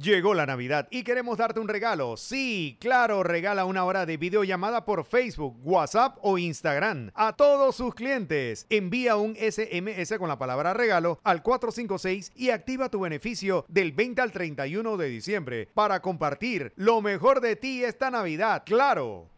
Llegó la Navidad y queremos darte un regalo. Sí, claro, regala una hora de videollamada por Facebook, WhatsApp o Instagram a todos sus clientes. Envía un SMS con la palabra regalo al 456 y activa tu beneficio del 20 al 31 de diciembre para compartir lo mejor de ti esta Navidad. Claro.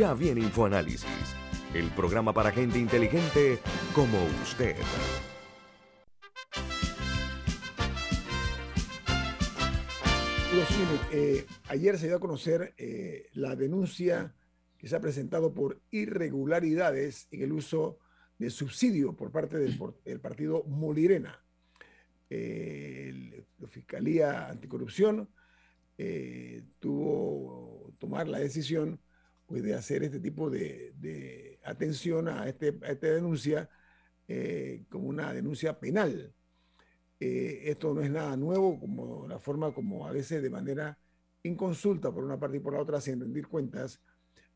Ya viene InfoAnálisis el programa para gente inteligente como usted. Eh, ayer se dio a conocer eh, la denuncia que se ha presentado por irregularidades en el uso de subsidio por parte del, partido Molirena. Eh, la Fiscalía Anticorrupción tuvo tomar la decisión pues, de hacer este tipo de, atención a, este, esta denuncia eh, como una denuncia penal. Eh, esto no es nada nuevo, como la forma como a veces de manera inconsulta por una parte y por la otra, sin rendir cuentas,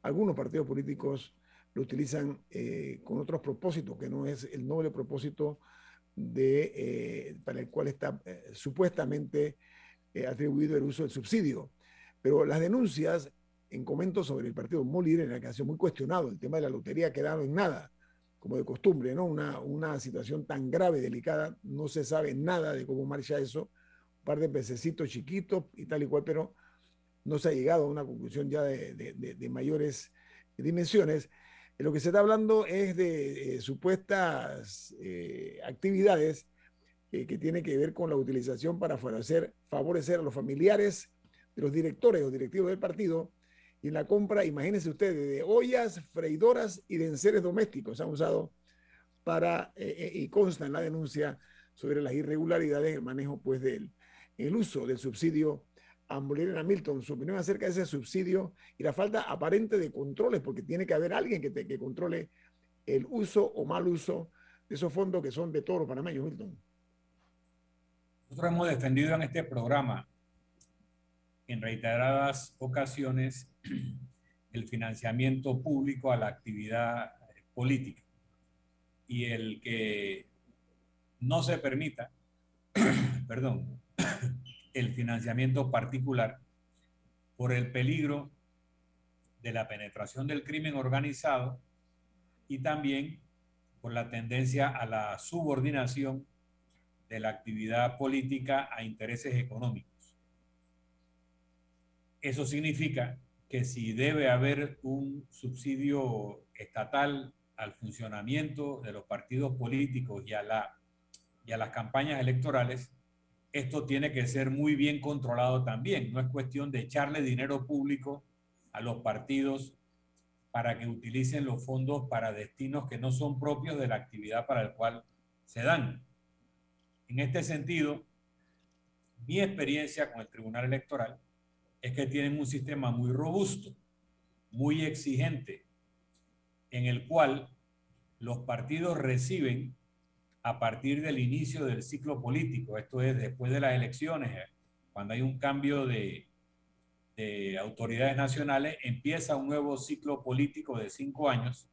algunos partidos políticos lo utilizan eh, con otros propósitos, que no es el noble propósito de, para el cual está supuestamente atribuido el uso del subsidio. Pero las denuncias en comentos sobre el partido Molirena, que ha sido muy cuestionado, el tema de la lotería ha quedado en nada, como de costumbre, ¿no? Una, una situación tan grave, delicada, no se sabe nada de cómo marcha eso, un par de pececitos chiquitos y tal y cual, pero no se ha llegado a una conclusión ya de, mayores dimensiones. Lo que se está hablando es de eh, supuestas eh, actividades eh, que tienen que ver con la utilización para favorecer, favorecer a los familiares de los directores o directivos del partido y en la compra, imagínense ustedes, de ollas, freidoras y de enseres domésticos han usado para, eh, eh, y consta en la denuncia sobre las irregularidades en el manejo pues del el uso del subsidio a Molina Milton, su opinión acerca de ese subsidio y la falta aparente de controles, porque tiene que haber alguien que, te, que controle el uso o mal uso de esos fondos que son de todos los panameños, Milton. Nosotros hemos defendido en este programa en reiteradas ocasiones [CLEARS THROAT] el financiamiento público a la actividad política y el que no se permita, [CLEARS THROAT] perdón, [CLEARS THROAT] el financiamiento particular por el peligro de la penetración del crimen organizado y también por la tendencia a la subordinación de la actividad política a intereses económicos. Eso significa que si debe haber un subsidio estatal al funcionamiento de los partidos políticos y a, la, y a las campañas electorales, esto tiene que ser muy bien controlado también. No es cuestión de echarle dinero público a los partidos para que utilicen los fondos para destinos que no son propios de la actividad para el cual se dan. En este sentido, mi experiencia con el Tribunal Electoral es que tienen un sistema muy robusto, muy exigente, en el cual los partidos reciben a partir del inicio del ciclo político, esto es después de las elecciones, cuando hay un cambio de, de autoridades nacionales, empieza un nuevo ciclo político de cinco años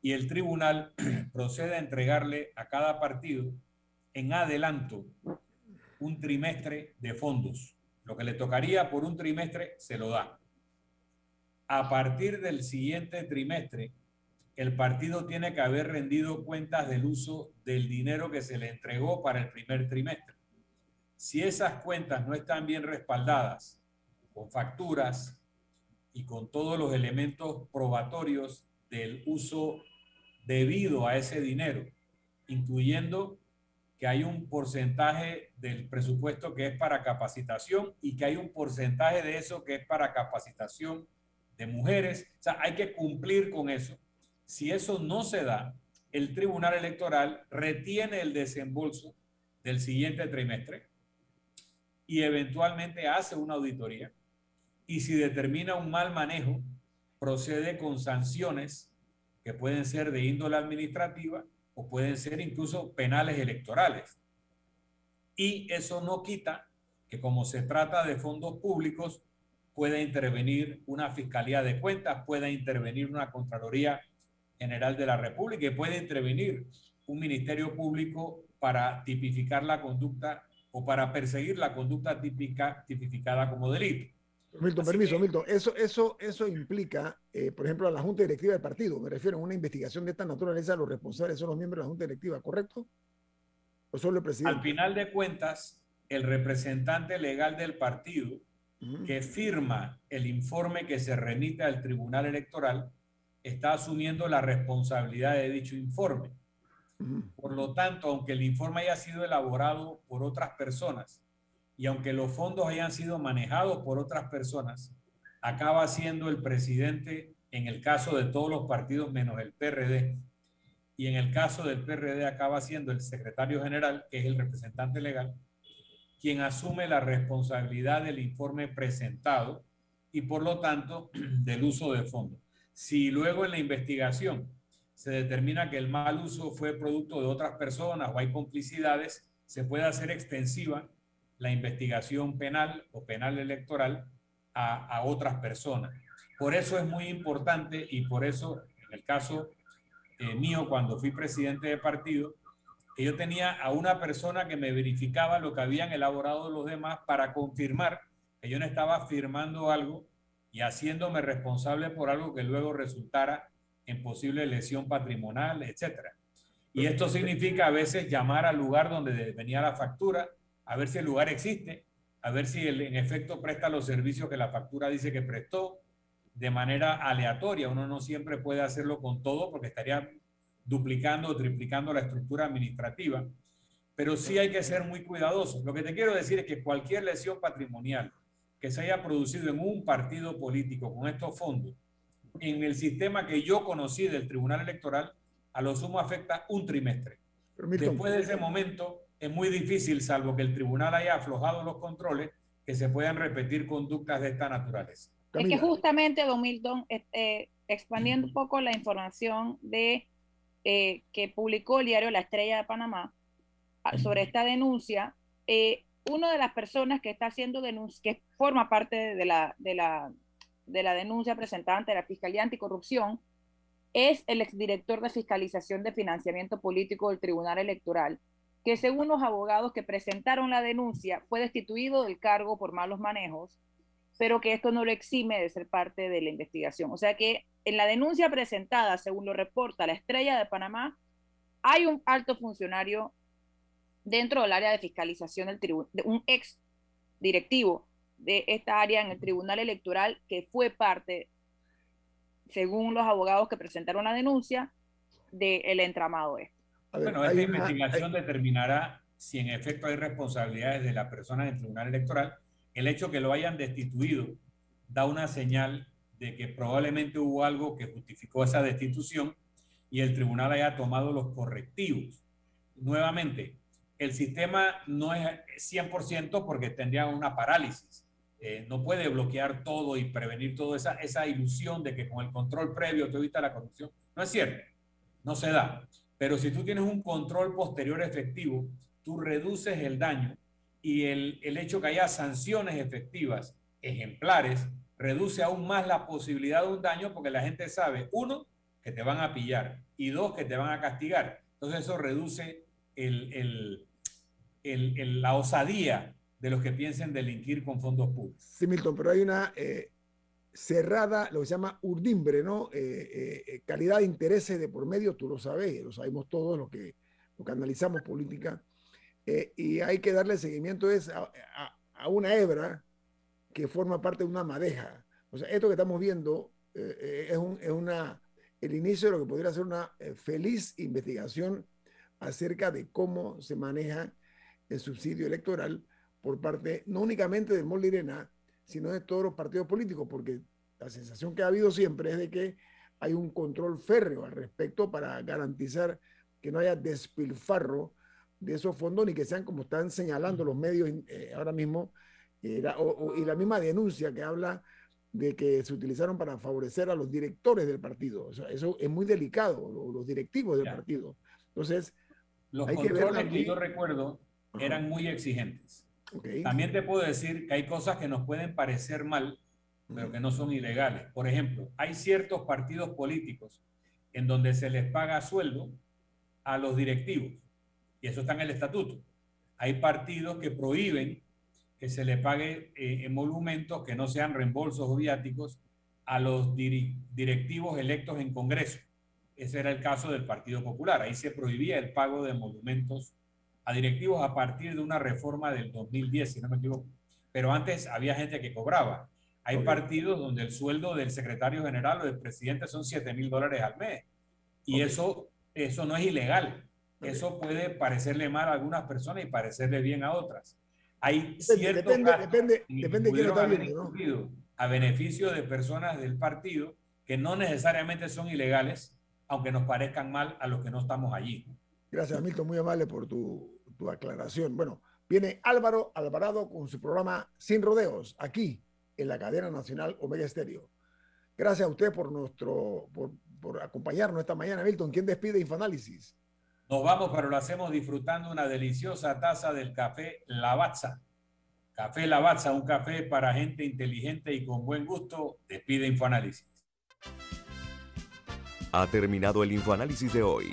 y el tribunal [CLEARS THROAT] procede a entregarle a cada partido en adelanto un trimestre de fondos. Lo que le tocaría por un trimestre se lo da. A partir del siguiente trimestre, el partido tiene que haber rendido cuentas del uso del dinero que se le entregó para el primer trimestre. Si esas cuentas no están bien respaldadas con facturas y con todos los elementos probatorios del uso debido a ese dinero, incluyendo que hay un porcentaje del presupuesto que es para capacitación y que hay un porcentaje de eso que es para capacitación de mujeres. O sea, hay que cumplir con eso. Si eso no se da, el Tribunal Electoral retiene el desembolso del siguiente trimestre y eventualmente hace una auditoría y si determina un mal manejo, procede con sanciones que pueden ser de índole administrativa pueden ser incluso penales electorales. Y eso no quita que como se trata de fondos públicos, pueda intervenir una Fiscalía de Cuentas, pueda intervenir una Contraloría General de la República y puede intervenir un Ministerio Público para tipificar la conducta o para perseguir la conducta tipificada como delito. Milton, permiso, Milton. Eso, eso, eso implica, eh, por ejemplo, a la Junta Directiva del partido. Me refiero a una investigación de esta naturaleza, los responsables son los miembros de la Junta Directiva, ¿correcto? ¿O solo el presidente? Al final de cuentas, el representante legal del partido que firma el informe que se remite al Tribunal Electoral está asumiendo la responsabilidad de dicho informe. Por lo tanto, aunque el informe haya sido elaborado por otras personas y aunque los fondos hayan sido manejados por otras personas, acaba siendo el presidente en el caso de todos los partidos menos el PRD y en el caso del PRD acaba siendo el secretario general, que es el representante legal, quien asume la responsabilidad del informe presentado y por lo tanto [CLEARS THROAT] del uso de fondos. Si luego en la investigación se determina que el mal uso fue producto de otras personas o hay complicidades, se puede hacer extensiva la investigación penal o penal electoral a, otras personas. Por eso es muy importante y por eso en el caso eh, mío, cuando fui presidente de partido, que yo tenía a una persona que me verificaba lo que habían elaborado los demás para confirmar que yo no estaba firmando algo y haciéndome responsable por algo que luego resultara en posible lesión patrimonial, etcétera. Y esto significa a veces llamar al lugar donde venía la factura, a ver si el lugar existe, a ver si en efecto presta los servicios que la factura dice que prestó de manera aleatoria. Uno no siempre puede hacerlo con todo porque estaría duplicando o triplicando la estructura administrativa, pero sí hay que ser muy cuidadosos. Lo que te quiero decir es que cualquier lesión patrimonial que se haya producido en un partido político con estos fondos, en el sistema que yo conocí del Tribunal Electoral, a lo sumo afecta un trimestre. Después de ese momento, es muy difícil, salvo que el tribunal haya aflojado los controles, que se puedan repetir conductas de esta naturaleza. Es que justamente, don Milton, eh, expandiendo un poco la información de eh, que publicó el diario La Estrella de Panamá sobre esta denuncia, eh, una de las personas que está haciendo denuncia, que forma parte de la, de la, de la denuncia presentada ante la Fiscalía Anticorrupción, es el exdirector de fiscalización de financiamiento político del Tribunal Electoral, que según los abogados que presentaron la denuncia fue destituido del cargo por malos manejos, pero que esto no lo exime de ser parte de la investigación. O sea que en la denuncia presentada, según lo reporta la Estrella de Panamá, hay un alto funcionario dentro del área de fiscalización del tribunal, un ex directivo de esta área en el Tribunal Electoral que fue parte, según los abogados que presentaron la denuncia, del entramado este. Bueno, esta investigación determinará si en efecto hay responsabilidades de la persona del Tribunal Electoral. El hecho que lo hayan destituido da una señal de que probablemente hubo algo que justificó esa destitución y el tribunal haya tomado los correctivos. Nuevamente, el sistema no es 100% porque tendría una parálisis. Eh, no puede bloquear todo y prevenir toda esa, esa ilusión de que con el control previo te evita la corrupción. No es cierto, no se da. Pero si tú tienes un control posterior efectivo, tú reduces el daño y el, el hecho que haya sanciones efectivas, ejemplares, reduce aún más la posibilidad de un daño porque la gente sabe, uno, que te van a pillar y dos, que te van a castigar. Entonces eso reduce la osadía de los que piensen delinquir con fondos públicos. Sí, Milton, pero hay una eh, cerrada, lo que se llama urdimbre, ¿no? Eh, eh, calidad de intereses de por medio, tú lo sabes, lo sabemos todos los que, lo que política, y hay que darle seguimiento es a, a, una hebra que forma parte de una madeja. O sea, esto que estamos viendo es, un, es una, el inicio de lo que podría ser una feliz investigación acerca de cómo se maneja el subsidio electoral por parte no únicamente del Molirena, sino de todos los partidos políticos, porque la sensación que ha habido siempre es de que hay un control férreo al respecto para garantizar que no haya despilfarro de esos fondos ni que sean como están señalando los medios eh, ahora mismo y la misma denuncia que habla de que se utilizaron para favorecer a los directores del partido. eso es muy delicado, los, directivos del partido. Entonces, los controles que, yo recuerdo eran muy exigentes. También te puedo decir que hay cosas que nos pueden parecer mal, pero que no son ilegales. Por ejemplo, hay ciertos partidos políticos en donde se les paga sueldo a los directivos, y eso está en el estatuto. Hay partidos que prohíben que se le pague eh, emolumentos que no sean reembolsos o viáticos a los directivos electos en Congreso. Ese era el caso del Partido Popular. Ahí se prohibía el pago de monumentos a directivos a partir de una reforma del 2010, si no me equivoco. Pero antes había gente que cobraba. Hay partidos donde el sueldo del secretario general o del presidente son 7 mil dólares al mes. Y eso, eso no es ilegal. Eso puede parecerle mal a algunas personas y parecerle bien a otras. Hay ciertos depende, depende, depende de quién ¿no? a beneficio de personas del partido que no necesariamente son ilegales, aunque nos parezcan mal a los que no estamos allí. Gracias, Milton, muy amable por tu, tu aclaración. Bueno, viene Álvaro Alvarado con su programa Sin Rodeos, aquí en la cadena nacional Omega Estéreo. Gracias a usted por, nuestro, por, por acompañarnos esta mañana, Milton. ¿Quién despide Infoanálisis? Nos vamos, pero lo hacemos disfrutando una deliciosa taza del café Lavazza. Café Lavazza, un café para gente inteligente y con buen gusto. Despide Infoanálisis. Ha terminado el infoanálisis de hoy.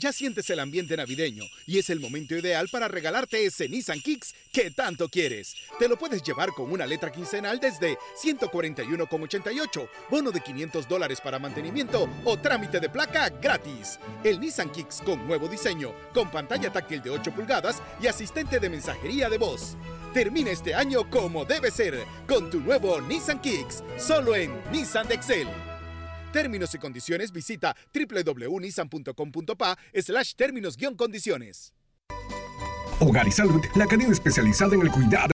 Ya sientes el ambiente navideño y es el momento ideal para regalarte ese Nissan Kicks que tanto quieres. Te lo puedes llevar con una letra quincenal desde 141,88, bono de 500 dólares para mantenimiento o trámite de placa gratis. El Nissan Kicks con nuevo diseño, con pantalla táctil de 8 pulgadas y asistente de mensajería de voz. Termina este año como debe ser, con tu nuevo Nissan Kicks, solo en Nissan de Excel. Términos y condiciones visita www.nissan.com.pa slash términos-condiciones. Hogar y Salud, la cadena especializada en el cuidado